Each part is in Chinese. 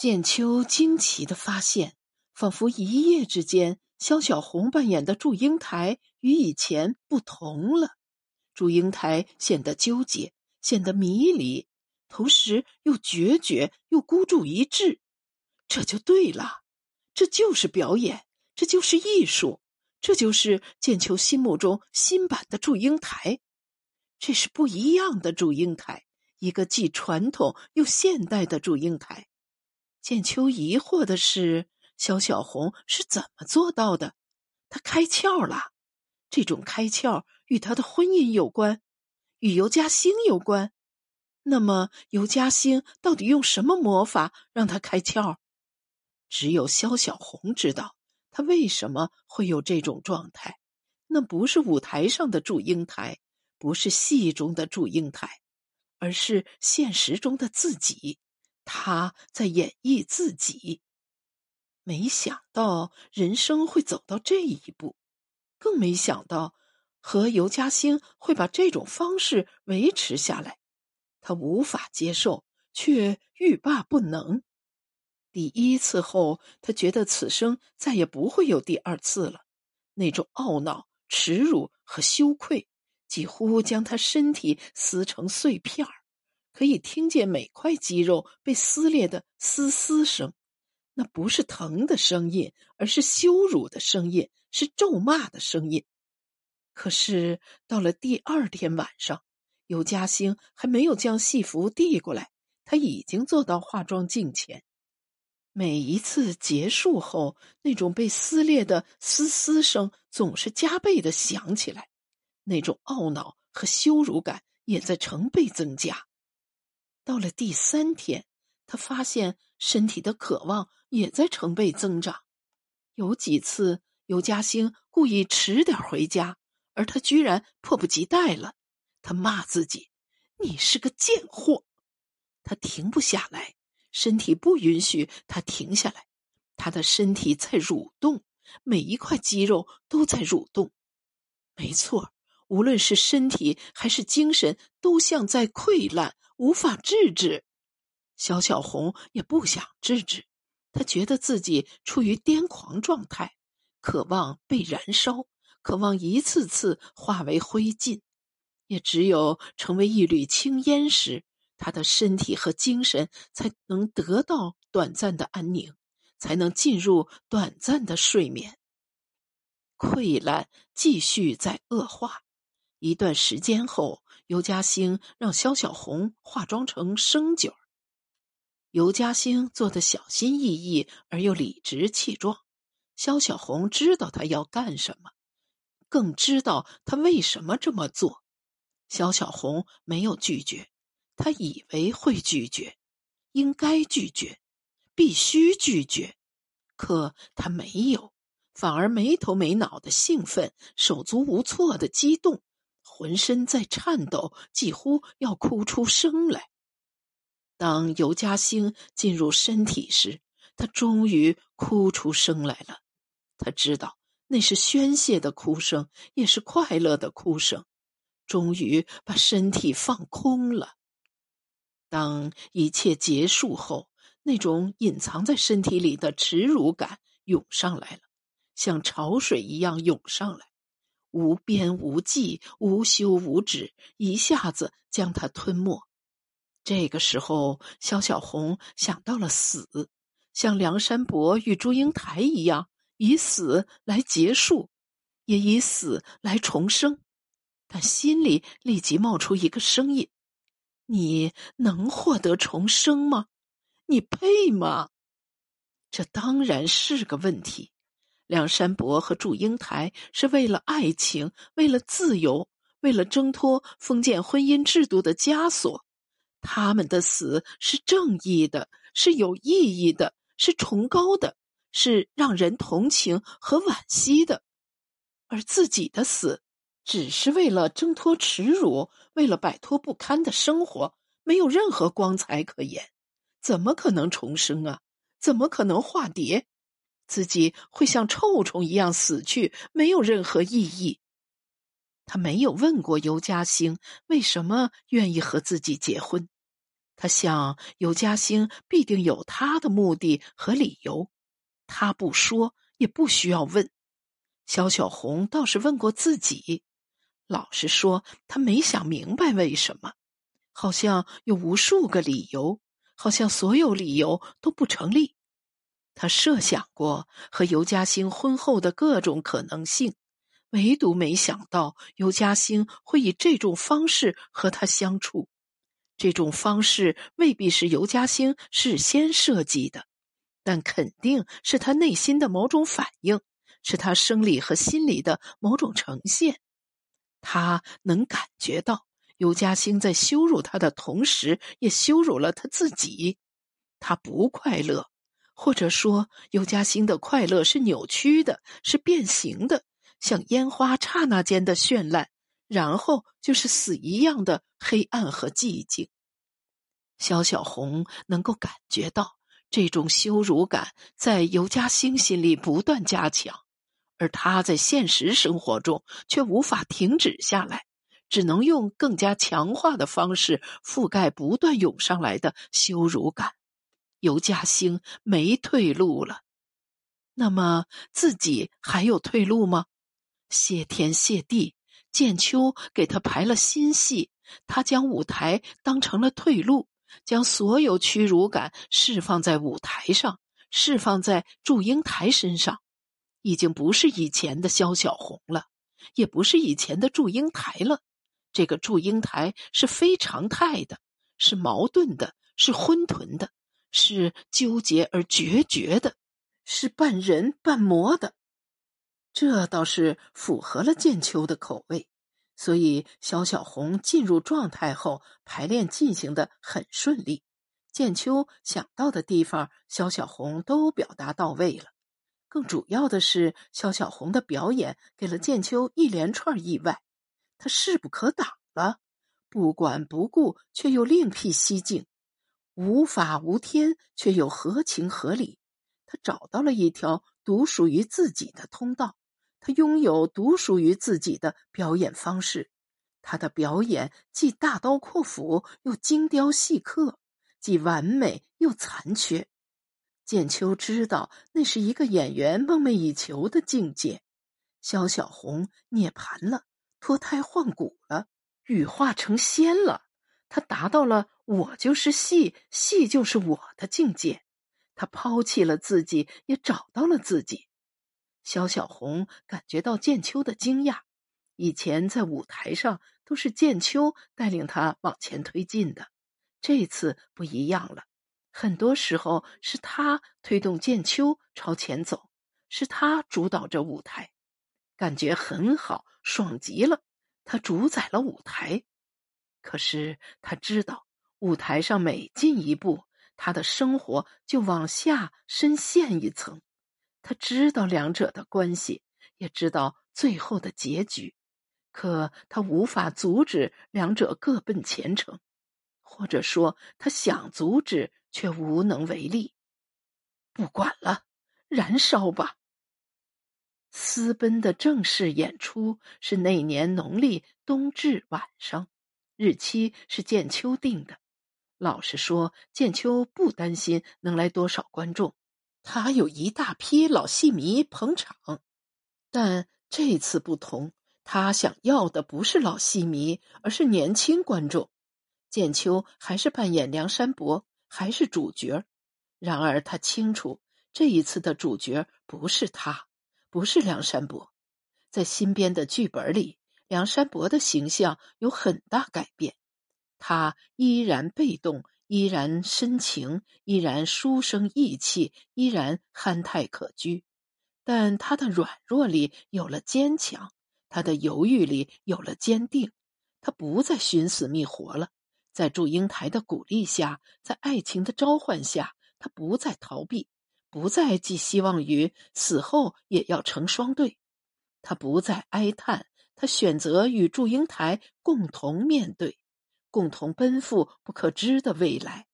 建秋惊奇的发现，仿佛一夜之间，萧小红扮演的祝英台与以前不同了。祝英台显得纠结，显得迷离，同时又决绝，又孤注一掷。这就对了，这就是表演，这就是艺术，这就是建秋心目中新版的祝英台。这是不一样的祝英台，一个既传统又现代的祝英台。剑秋疑惑的是，肖小红是怎么做到的？她开窍了。这种开窍与她的婚姻有关，与尤嘉兴有关。那么，尤嘉兴到底用什么魔法让她开窍？只有肖小红知道，她为什么会有这种状态。那不是舞台上的祝英台，不是戏中的祝英台，而是现实中的自己。他在演绎自己，没想到人生会走到这一步，更没想到和尤嘉兴会把这种方式维持下来。他无法接受，却欲罢不能。第一次后，他觉得此生再也不会有第二次了。那种懊恼、耻辱和羞愧，几乎将他身体撕成碎片儿。可以听见每块肌肉被撕裂的嘶嘶声，那不是疼的声音，而是羞辱的声音，是咒骂的声音。可是到了第二天晚上，尤嘉兴还没有将戏服递过来，他已经坐到化妆镜前。每一次结束后，那种被撕裂的嘶嘶声总是加倍的响起来，那种懊恼和羞辱感也在成倍增加。到了第三天，他发现身体的渴望也在成倍增长。有几次，尤嘉兴故意迟点回家，而他居然迫不及待了。他骂自己：“你是个贱货！”他停不下来，身体不允许他停下来。他的身体在蠕动，每一块肌肉都在蠕动。没错，无论是身体还是精神，都像在溃烂。无法制止，小小红也不想制止。他觉得自己处于癫狂状态，渴望被燃烧，渴望一次次化为灰烬。也只有成为一缕青烟时，他的身体和精神才能得到短暂的安宁，才能进入短暂的睡眠。溃烂继续在恶化，一段时间后。尤嘉兴让肖小红化妆成生角儿。尤嘉兴做的小心翼翼而又理直气壮。肖小红知道他要干什么，更知道他为什么这么做。肖小红没有拒绝，他以为会拒绝，应该拒绝，必须拒绝，可他没有，反而没头没脑的兴奋，手足无措的激动。浑身在颤抖，几乎要哭出声来。当尤嘉兴进入身体时，他终于哭出声来了。他知道那是宣泄的哭声，也是快乐的哭声。终于把身体放空了。当一切结束后，那种隐藏在身体里的耻辱感涌上来了，像潮水一样涌上来。无边无际、无休无止，一下子将他吞没。这个时候，萧小红想到了死，像梁山伯与祝英台一样，以死来结束，也以死来重生。但心里立即冒出一个声音：“你能获得重生吗？你配吗？”这当然是个问题。梁山伯和祝英台是为了爱情，为了自由，为了挣脱封建婚姻制度的枷锁。他们的死是正义的，是有意义的，是崇高的，是让人同情和惋惜的。而自己的死，只是为了挣脱耻辱，为了摆脱不堪的生活，没有任何光彩可言。怎么可能重生啊？怎么可能化蝶？自己会像臭虫一样死去，没有任何意义。他没有问过尤嘉兴为什么愿意和自己结婚，他想尤嘉兴必定有他的目的和理由，他不说也不需要问。肖小红倒是问过自己，老实说，他没想明白为什么，好像有无数个理由，好像所有理由都不成立。他设想过和尤嘉兴婚后的各种可能性，唯独没想到尤嘉兴会以这种方式和他相处。这种方式未必是尤嘉兴事先设计的，但肯定是他内心的某种反应，是他生理和心理的某种呈现。他能感觉到尤嘉兴在羞辱他的同时，也羞辱了他自己。他不快乐。或者说，尤嘉欣的快乐是扭曲的，是变形的，像烟花刹那间的绚烂，然后就是死一样的黑暗和寂静。肖小红能够感觉到这种羞辱感在尤嘉欣心里不断加强，而他在现实生活中却无法停止下来，只能用更加强化的方式覆盖不断涌上来的羞辱感。尤嘉兴没退路了，那么自己还有退路吗？谢天谢地，建秋给他排了新戏，他将舞台当成了退路，将所有屈辱感释放在舞台上，释放在祝英台身上，已经不是以前的萧小红了，也不是以前的祝英台了。这个祝英台是非常态的，是矛盾的，是昏屯的。是纠结而决绝的，是半人半魔的，这倒是符合了剑秋的口味。所以肖小红进入状态后，排练进行的很顺利。剑秋想到的地方，肖小红都表达到位了。更主要的是，肖小红的表演给了剑秋一连串意外，他势不可挡了，不管不顾，却又另辟蹊径。无法无天，却又合情合理。他找到了一条独属于自己的通道，他拥有独属于自己的表演方式。他的表演既大刀阔斧，又精雕细刻；既完美又残缺。剑秋知道，那是一个演员梦寐以求的境界。萧小红涅槃了，脱胎换骨了，羽化成仙了。他达到了。我就是戏，戏就是我的境界。他抛弃了自己，也找到了自己。肖小红感觉到剑秋的惊讶。以前在舞台上都是剑秋带领他往前推进的，这次不一样了。很多时候是他推动剑秋朝前走，是他主导着舞台，感觉很好，爽极了。他主宰了舞台，可是他知道。舞台上每进一步，他的生活就往下深陷一层。他知道两者的关系，也知道最后的结局，可他无法阻止两者各奔前程，或者说，他想阻止却无能为力。不管了，燃烧吧！私奔的正式演出是那年农历冬至晚上，日期是建秋定的。老实说，建秋不担心能来多少观众，他有一大批老戏迷捧场。但这次不同，他想要的不是老戏迷，而是年轻观众。建秋还是扮演梁山伯，还是主角。然而他清楚，这一次的主角不是他，不是梁山伯。在新编的剧本里，梁山伯的形象有很大改变。他依然被动，依然深情，依然书生意气，依然憨态可掬，但他的软弱里有了坚强，他的犹豫里有了坚定。他不再寻死觅活了，在祝英台的鼓励下，在爱情的召唤下，他不再逃避，不再寄希望于死后也要成双对，他不再哀叹，他选择与祝英台共同面对。共同奔赴不可知的未来，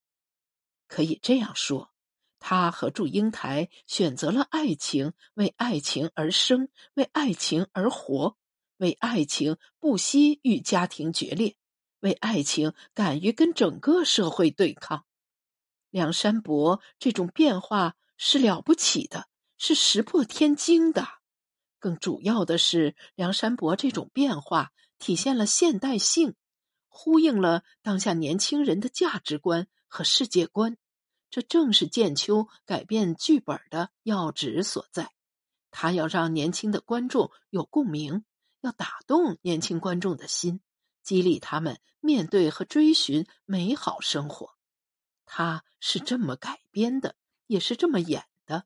可以这样说：他和祝英台选择了爱情，为爱情而生，为爱情而活，为爱情不惜与家庭决裂，为爱情敢于跟整个社会对抗。梁山伯这种变化是了不起的，是石破天惊的。更主要的是，梁山伯这种变化体现了现代性，呼应了当下年轻人的价值观和世界观。这正是剑秋改变剧本的要旨所在。他要让年轻的观众有共鸣，要打动年轻观众的心，激励他们面对和追寻美好生活。他是这么改编的，也是这么演的。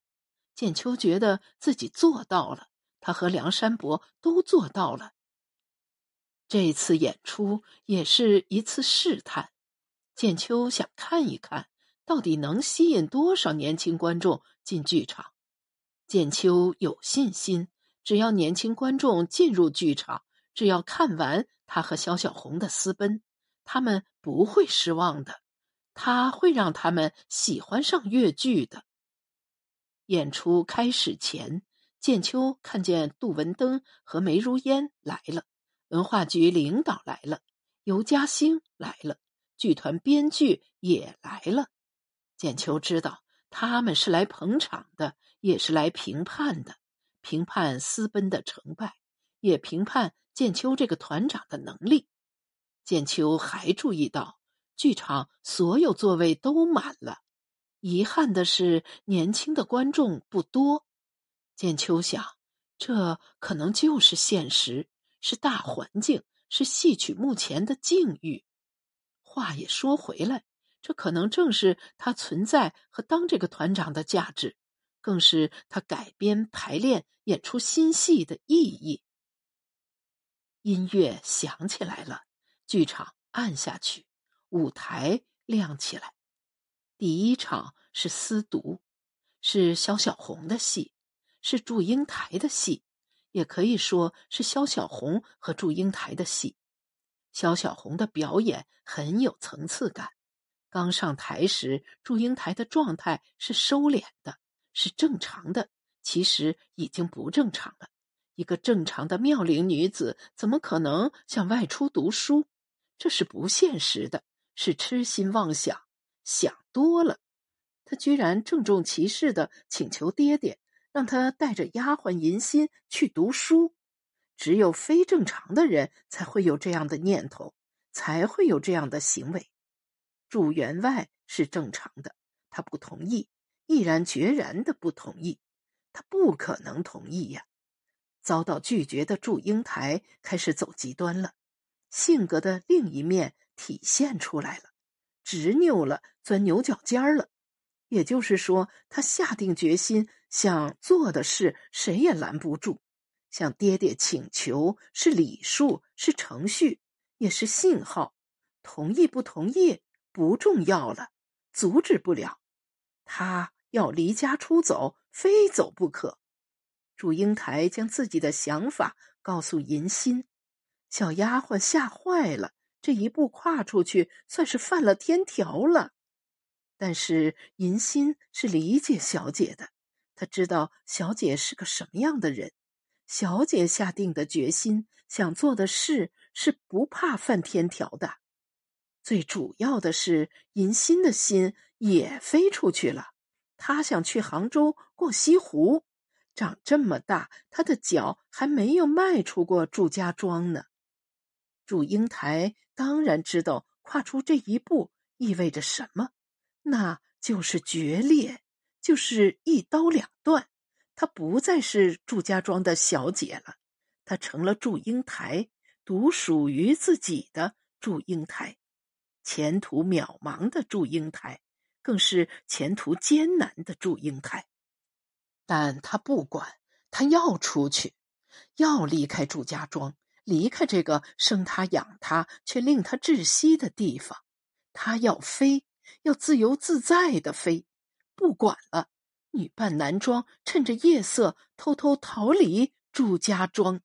剑秋觉得自己做到了，他和梁山伯都做到了。这次演出也是一次试探，建秋想看一看，到底能吸引多少年轻观众进剧场。建秋有信心，只要年轻观众进入剧场，只要看完他和萧小红的私奔，他们不会失望的。他会让他们喜欢上越剧的。演出开始前，建秋看见杜文登和梅如烟来了，文化局领导来了，尤嘉兴来了，剧团编剧也来了。建秋知道他们是来捧场的。也是来评判的，评判私奔的成败，也评判建秋这个团长的能力。建秋还注意到，剧场所有座位都满了，遗憾的是年轻的观众不多。建秋想，这可能就是现实，是大环境，是戏曲目前的境遇。话也说回来，这可能正是他存在和当这个团长的价值。更是他改编、排练、演出新戏的意义。音乐响起来了，剧场暗下去，舞台亮起来。第一场是私读，是萧小红的戏，是祝英台的戏，也可以说是萧小红和祝英台的戏。萧小红的表演很有层次感。刚上台时，祝英台的状态是收敛的。是正常的，其实已经不正常了。一个正常的妙龄女子，怎么可能想外出读书？这是不现实的，是痴心妄想，想多了。她居然郑重其事的请求爹爹，让他带着丫鬟银心去读书。只有非正常的人才会有这样的念头，才会有这样的行为。祝员外是正常的，他不同意。毅然决然的不同意，他不可能同意呀！遭到拒绝的祝英台开始走极端了，性格的另一面体现出来了，执拗了，钻牛角尖了。也就是说，他下定决心想做的事，谁也拦不住。向爹爹请求是礼数，是程序，也是信号。同意不同意不重要了，阻止不了他。要离家出走，非走不可。祝英台将自己的想法告诉银心，小丫鬟吓坏了。这一步跨出去，算是犯了天条了。但是银心是理解小姐的，他知道小姐是个什么样的人。小姐下定的决心，想做的事是不怕犯天条的。最主要的是，银心的心也飞出去了。他想去杭州过西湖，长这么大，他的脚还没有迈出过祝家庄呢。祝英台当然知道，跨出这一步意味着什么，那就是决裂，就是一刀两断。她不再是祝家庄的小姐了，她成了祝英台，独属于自己的祝英台，前途渺茫的祝英台。更是前途艰难的祝英台，但他不管，他要出去，要离开祝家庄，离开这个生他养他却令他窒息的地方。他要飞，要自由自在的飞，不管了。女扮男装，趁着夜色偷偷逃离祝家庄。